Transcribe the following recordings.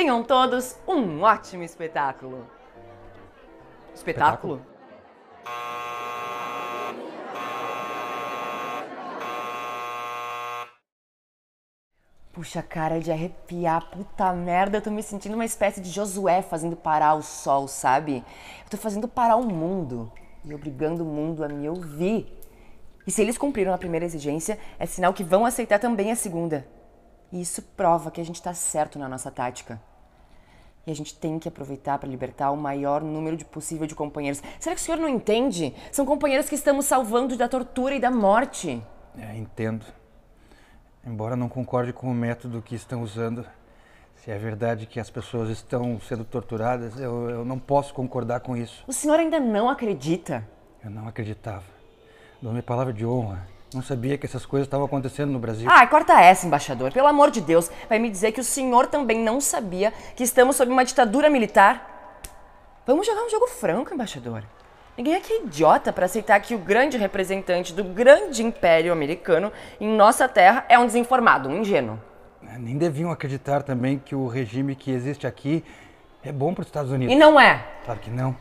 Tenham todos um ótimo espetáculo. Espetáculo? Puxa, cara de arrepiar, puta merda, eu tô me sentindo uma espécie de Josué fazendo parar o sol, sabe? Eu tô fazendo parar o mundo e obrigando o mundo a me ouvir. E se eles cumpriram a primeira exigência, é sinal que vão aceitar também a segunda. E isso prova que a gente tá certo na nossa tática. E a gente tem que aproveitar para libertar o maior número de possível de companheiros. Será que o senhor não entende? São companheiros que estamos salvando da tortura e da morte. É, entendo. Embora não concorde com o método que estão usando, se é verdade que as pessoas estão sendo torturadas, eu, eu não posso concordar com isso. O senhor ainda não acredita? Eu não acreditava. Dou minha palavra de honra. Não sabia que essas coisas estavam acontecendo no Brasil. Ah, corta essa, embaixador. Pelo amor de Deus, vai me dizer que o senhor também não sabia que estamos sob uma ditadura militar? Vamos jogar um jogo franco, embaixador. Ninguém aqui é idiota para aceitar que o grande representante do grande império americano em nossa terra é um desinformado, um ingênuo. É, Nem deviam acreditar também que o regime que existe aqui é bom para os Estados Unidos. E não é. Claro que não.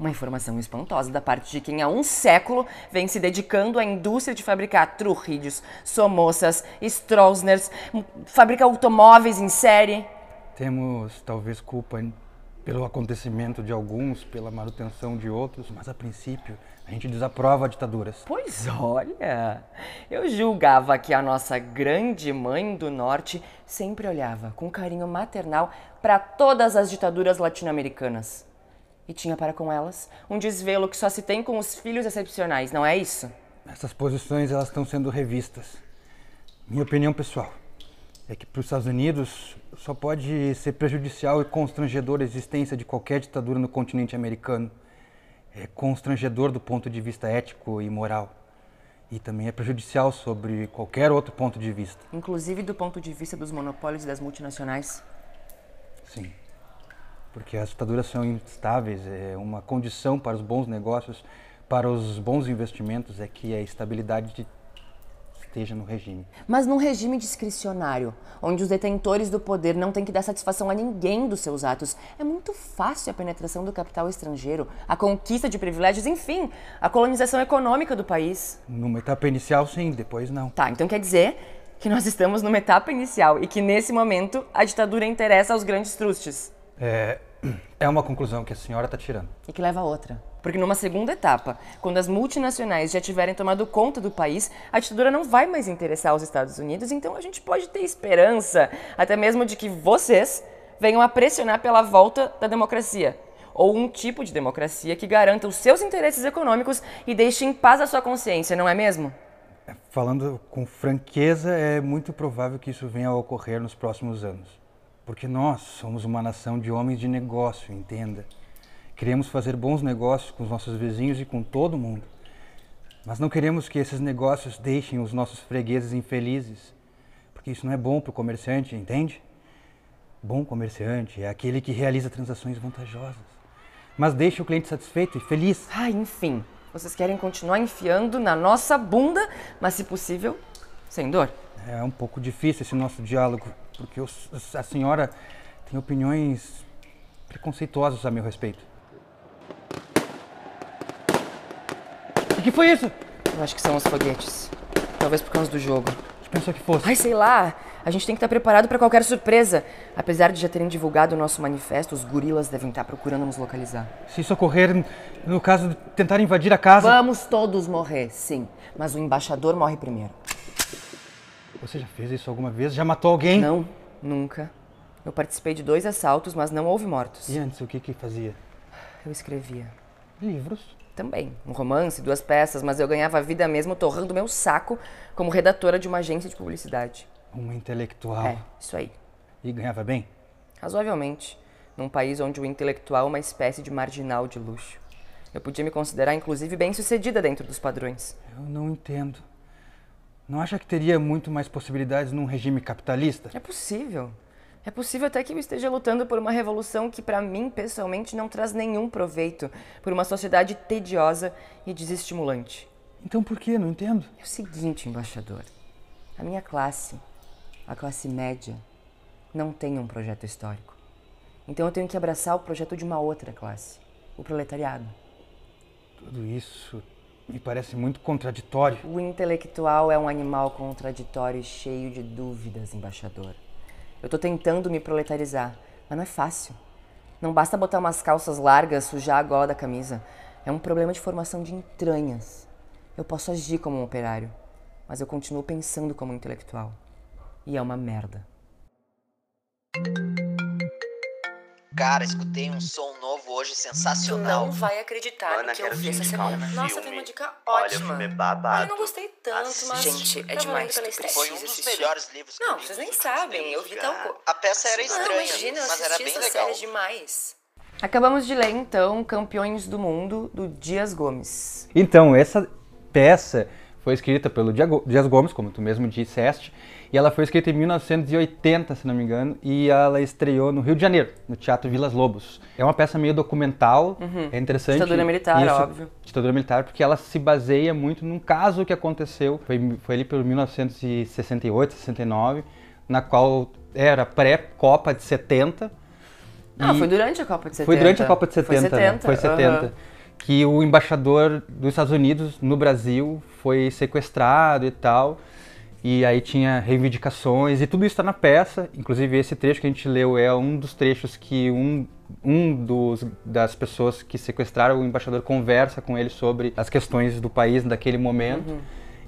Uma informação espantosa da parte de quem há um século vem se dedicando à indústria de fabricar Trujillos, Somosas, Stroessners, fabrica automóveis em série. Temos talvez culpa pelo acontecimento de alguns, pela manutenção de outros, mas a princípio a gente desaprova ditaduras. Pois olha, eu julgava que a nossa grande mãe do norte sempre olhava com carinho maternal para todas as ditaduras latino-americanas. E tinha para com elas um desvelo que só se tem com os filhos excepcionais, não é isso? Essas posições elas estão sendo revistas. Minha opinião pessoal é que para os Estados Unidos só pode ser prejudicial e constrangedor a existência de qualquer ditadura no continente americano. É constrangedor do ponto de vista ético e moral. E também é prejudicial sobre qualquer outro ponto de vista. Inclusive do ponto de vista dos monopólios e das multinacionais. Sim. Porque as ditaduras são instáveis, é uma condição para os bons negócios, para os bons investimentos é que a estabilidade de- esteja no regime. Mas num regime discricionário, onde os detentores do poder não têm que dar satisfação a ninguém dos seus atos, é muito fácil a penetração do capital estrangeiro, a conquista de privilégios, enfim, a colonização econômica do país. Numa etapa inicial, sim, depois não. Tá, então quer dizer que nós estamos numa etapa inicial e que nesse momento a ditadura interessa aos grandes trustes. É, é uma conclusão que a senhora está tirando. E que leva a outra. Porque numa segunda etapa, quando as multinacionais já tiverem tomado conta do país, a ditadura não vai mais interessar aos Estados Unidos, então a gente pode ter esperança, até mesmo de que vocês venham a pressionar pela volta da democracia. Ou um tipo de democracia que garanta os seus interesses econômicos e deixe em paz a sua consciência, não é mesmo? Falando com franqueza, é muito provável que isso venha a ocorrer nos próximos anos. Porque nós somos uma nação de homens de negócio, entenda. Queremos fazer bons negócios com os nossos vizinhos e com todo mundo. Mas não queremos que esses negócios deixem os nossos fregueses infelizes. Porque isso não é bom para o comerciante, entende? Bom comerciante é aquele que realiza transações vantajosas. Mas deixa o cliente satisfeito e feliz. Ah, enfim, vocês querem continuar enfiando na nossa bunda, mas se possível, sem dor. É um pouco difícil esse nosso diálogo, porque a senhora tem opiniões preconceituosas a meu respeito. O que foi isso? Eu acho que são os foguetes. Talvez por causa do jogo. Você pensou que fosse? Ai, sei lá. A gente tem que estar preparado para qualquer surpresa. Apesar de já terem divulgado o nosso manifesto, os gorilas devem estar procurando nos localizar. Se isso ocorrer, no caso de tentar invadir a casa. Vamos todos morrer, sim. Mas o embaixador morre primeiro. Você já fez isso alguma vez? Já matou alguém? Não, nunca. Eu participei de dois assaltos, mas não houve mortos. E antes, o que que fazia? Eu escrevia. Livros. Também. Um romance, duas peças, mas eu ganhava a vida mesmo torrando meu saco como redatora de uma agência de publicidade. Uma intelectual. É, isso aí. E ganhava bem? Razoavelmente. Num país onde o intelectual é uma espécie de marginal de luxo. Eu podia me considerar, inclusive, bem sucedida dentro dos padrões. Eu não entendo. Não acha que teria muito mais possibilidades num regime capitalista? É possível. É possível até que eu esteja lutando por uma revolução que, para mim, pessoalmente, não traz nenhum proveito, por uma sociedade tediosa e desestimulante. Então por que? Não entendo. É o seguinte, embaixador. A minha classe, a classe média, não tem um projeto histórico. Então eu tenho que abraçar o projeto de uma outra classe, o proletariado. Tudo isso me parece muito contraditório. O intelectual é um animal contraditório e cheio de dúvidas, embaixador. Eu tô tentando me proletarizar, mas não é fácil. Não basta botar umas calças largas, sujar a gola da camisa. É um problema de formação de entranhas. Eu posso agir como um operário, mas eu continuo pensando como um intelectual. E é uma merda. Cara, escutei um som novo hoje sensacional. vai acreditar Ana, quero te indicar um Nossa, filme. tem uma dica Olha, o ótima. filme é babado. eu não gostei tanto, mas... Gente, é demais, Foi um dos melhores livros que eu Não, vocês nem sabem, eu vi tal coisa. A peça era Não, estranha, imagina, eu mas era bem essa legal. série demais. Acabamos de ler, então, Campeões do Mundo, do Dias Gomes. Então, essa peça foi escrita pelo Dias Gomes, como tu mesmo disseste, e ela foi escrita em 1980, se não me engano, e ela estreou no Rio de Janeiro, no Teatro Vilas Lobos. É uma peça meio documental, é interessante. Ditadura militar, Isso, óbvio. Ditadura militar, porque ela se baseia muito num caso que aconteceu, foi, foi ali pelo 1968, 69, na qual era pré-Copa de 70, Ah, foi durante a Copa de 70. foi durante a Copa de 70, Foi né? 70. Foi 70. aham. Que o embaixador dos Estados Unidos no Brasil foi sequestrado e tal. E aí tinha reivindicações e tudo isso está na peça. Inclusive esse trecho que a gente leu é um dos trechos que um, um dos, das pessoas que sequestraram o embaixador conversa com ele sobre as questões do país naquele momento. Uhum.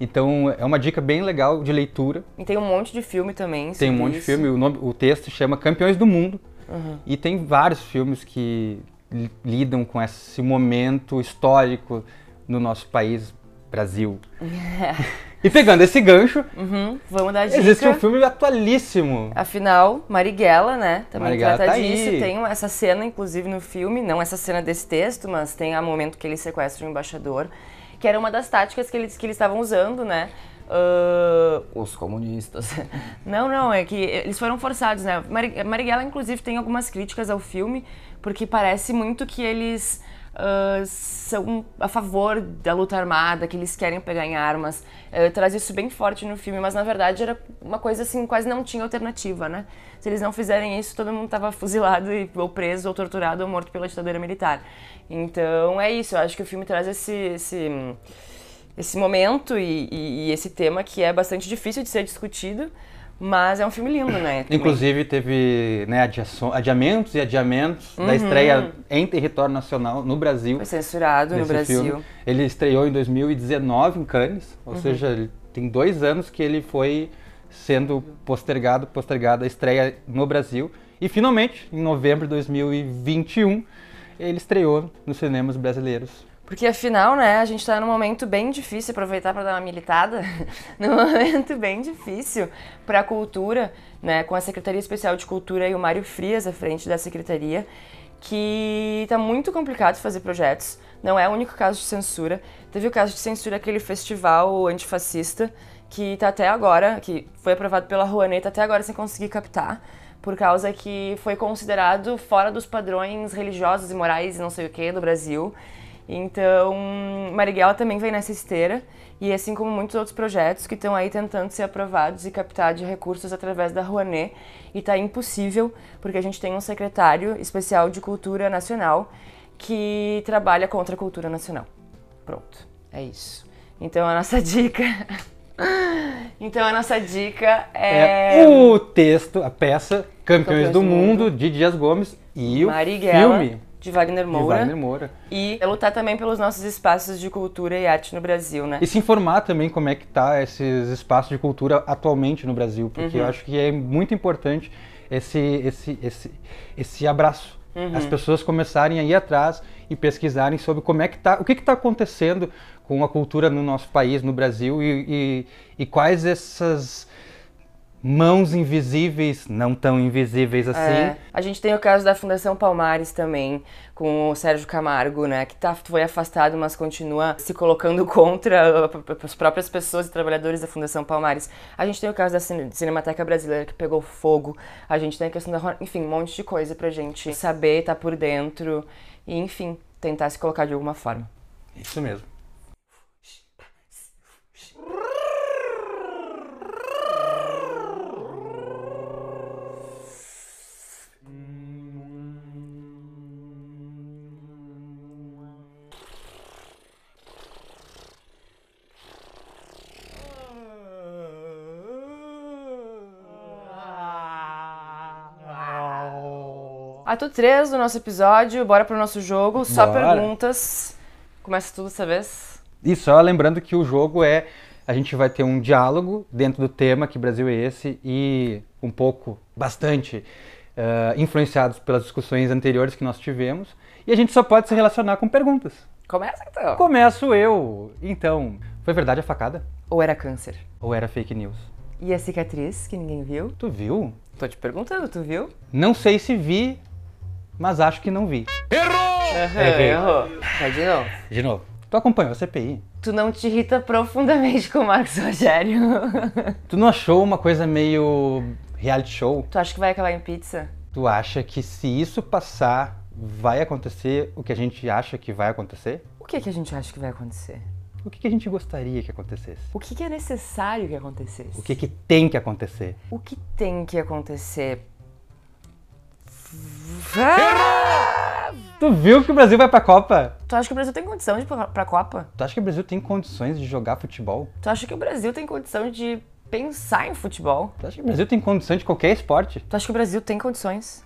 Então é uma dica bem legal de leitura. E tem um monte de filme também. Tem um monte de isso. filme, o, nome- o texto chama Campeões do Mundo. Uhum. E tem vários filmes que li- lidam com esse momento histórico no nosso país, Brasil. e pegando esse gancho, Uhum, Vamos dar dica. existe um filme atualíssimo. Afinal, Marighella, né? Também Marighella trata tá disso. aí. Tem essa cena, inclusive, no filme. Não essa cena desse texto, mas tem a momento que ele sequestra o embaixador. Que era uma das táticas que eles que eles estavam usando, né? Ah, os comunistas. Não, não, é que eles foram forçados, né? Mari- Marighella, inclusive, tem algumas críticas ao filme, porque parece muito que eles ah, são a favor da luta armada, que eles querem pegar em armas. Eh, traz isso bem forte no filme, mas na verdade era uma coisa assim, quase não tinha alternativa, né? Se eles não fizerem isso, todo mundo estava fuzilado, e, ou preso, ou torturado, ou morto pela ditadura militar. Então é isso, eu acho que o filme traz esse, esse, esse momento e, e- e esse tema que é bastante difícil de ser discutido, mas é um filme lindo, né? também. Inclusive teve né, adiamentos e adiamentos da estreia em território nacional no Brasil. Foi censurado no Brasil. filme. Ele estreou em 2019 em Cannes, ou seja, ele tem dois anos que ele foi sendo postergado, postergado a estreia no Brasil. E finalmente, em novembro de 2021, ele estreou nos cinemas brasileiros. Porque afinal, né, a gente tá num momento bem difícil, aproveitar para dar uma militada, num momento bem difícil para a cultura, né, com a Secretaria Especial de Cultura e o Mário Frias à frente da secretaria, que tá muito complicado fazer projetos. Não é o único caso de censura. Teve o caso de censura aquele festival antifascista que tá até agora, que foi aprovado pela Rouanet, tá até agora sem conseguir captar, por causa que foi considerado fora dos padrões religiosos e morais e não sei o que do Brasil. Então, Marighella também vem nessa esteira, e assim como muitos outros projetos que estão aí tentando ser aprovados e captar de recursos através da Rouanet, e tá impossível, porque a gente tem um secretário especial de cultura nacional que trabalha contra a cultura nacional. Pronto, é isso. Então a nossa dica. então a nossa dica é. É o texto, a peça Campeões, Campeões do, do mundo, de Dias Gomes e o Marighella, filme de Wagner de Moura. Wagner Moura. E lutar também pelos nossos espaços de cultura e arte no Brasil, né? E se informar também como é que tá esses espaços de cultura atualmente no Brasil, porque Uhum. eu acho que é muito importante esse, esse, esse, esse abraço. As pessoas começarem a ir atrás e pesquisarem sobre como é que tá, o que está acontecendo com a cultura no nosso país, no Brasil, e, e, e quais essas mãos invisíveis, não tão invisíveis assim. É. A gente tem o caso da Fundação Palmares também, com o Sérgio Camargo, né, que tá, foi afastado, mas continua se colocando contra as próprias pessoas e trabalhadores da Fundação Palmares. A gente tem o caso da Cine- Cinemateca Brasileira que pegou fogo. A gente tem a questão da, enfim, um monte de coisa pra gente saber, estar por dentro e, enfim, tentar se colocar de alguma forma. Isso mesmo. Ato 3 do nosso episódio, bora pro nosso jogo. Só Bora. perguntas. Começa tudo dessa vez. E só lembrando que o jogo é. A gente vai ter um diálogo dentro do tema Que Brasil é esse? e um pouco, bastante, eh, influenciados pelas discussões anteriores que nós tivemos. E a gente só pode se relacionar com perguntas. Começa então. Começo eu. Então, foi verdade a facada? Ou era câncer? Ou era fake news? E a cicatriz que ninguém viu? Tu viu? Tô te perguntando, tu viu? Não sei se vi, mas acho que não vi. Errei. errou. Vai de novo. De novo. Tu acompanhou a CPI? Tu não te irrita profundamente com o Marcos Rogério? Tu não achou uma coisa meio reality show? tu acha que vai acabar em pizza? Tu acha que se isso passar, vai acontecer o que a gente acha que vai acontecer? O que, que a gente acha que vai acontecer? O que, que a gente gostaria que acontecesse? O que, que é necessário que acontecesse? O que, que tem que acontecer? O que tem que acontecer? Tu viu que o Brasil vai pra Copa? Tu acha que o Brasil tem condição de ir pra, pra Copa? Tu acha que o Brasil tem condições de jogar futebol? Tu acha que o Brasil tem condição de pensar em futebol? Tu acha que o Brasil tem condições de qualquer esporte? Tu acha que o Brasil tem condições?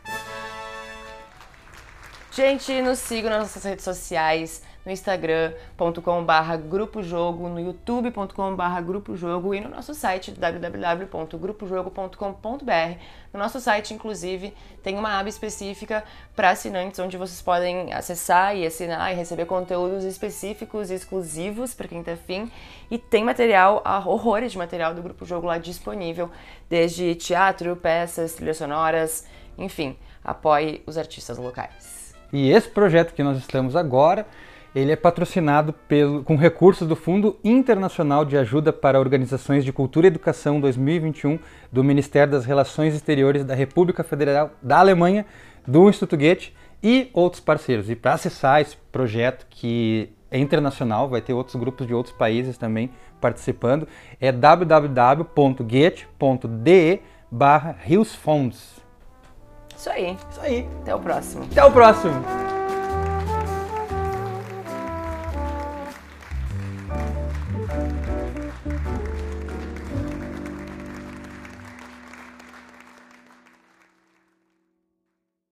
Gente, nos sigam nas nossas redes sociais, no instagram.com.br grupo jogo, no youtube.com.br grupo jogo e no nosso site www.grupojogo.com.br. No nosso site, inclusive, tem uma aba específica para assinantes onde vocês podem acessar e assinar e receber conteúdos específicos e exclusivos para quem tá afim. E tem material, horrores de material do Grupo Jogo lá disponível, desde teatro, peças, trilhas sonoras, enfim, apoie os artistas locais. E esse projeto que nós estamos agora, ele é patrocinado pelo, com recursos do Fundo Internacional de Ajuda para Organizações de Cultura e Educação 2021 do Ministério das Relações Exteriores da República Federal da Alemanha, do Instituto Goethe e outros parceiros. E para acessar esse projeto que é internacional, vai ter outros grupos de outros países também participando, é www.goethe.de barra. Isso aí, Isso aí. até o próximo. Até o próximo!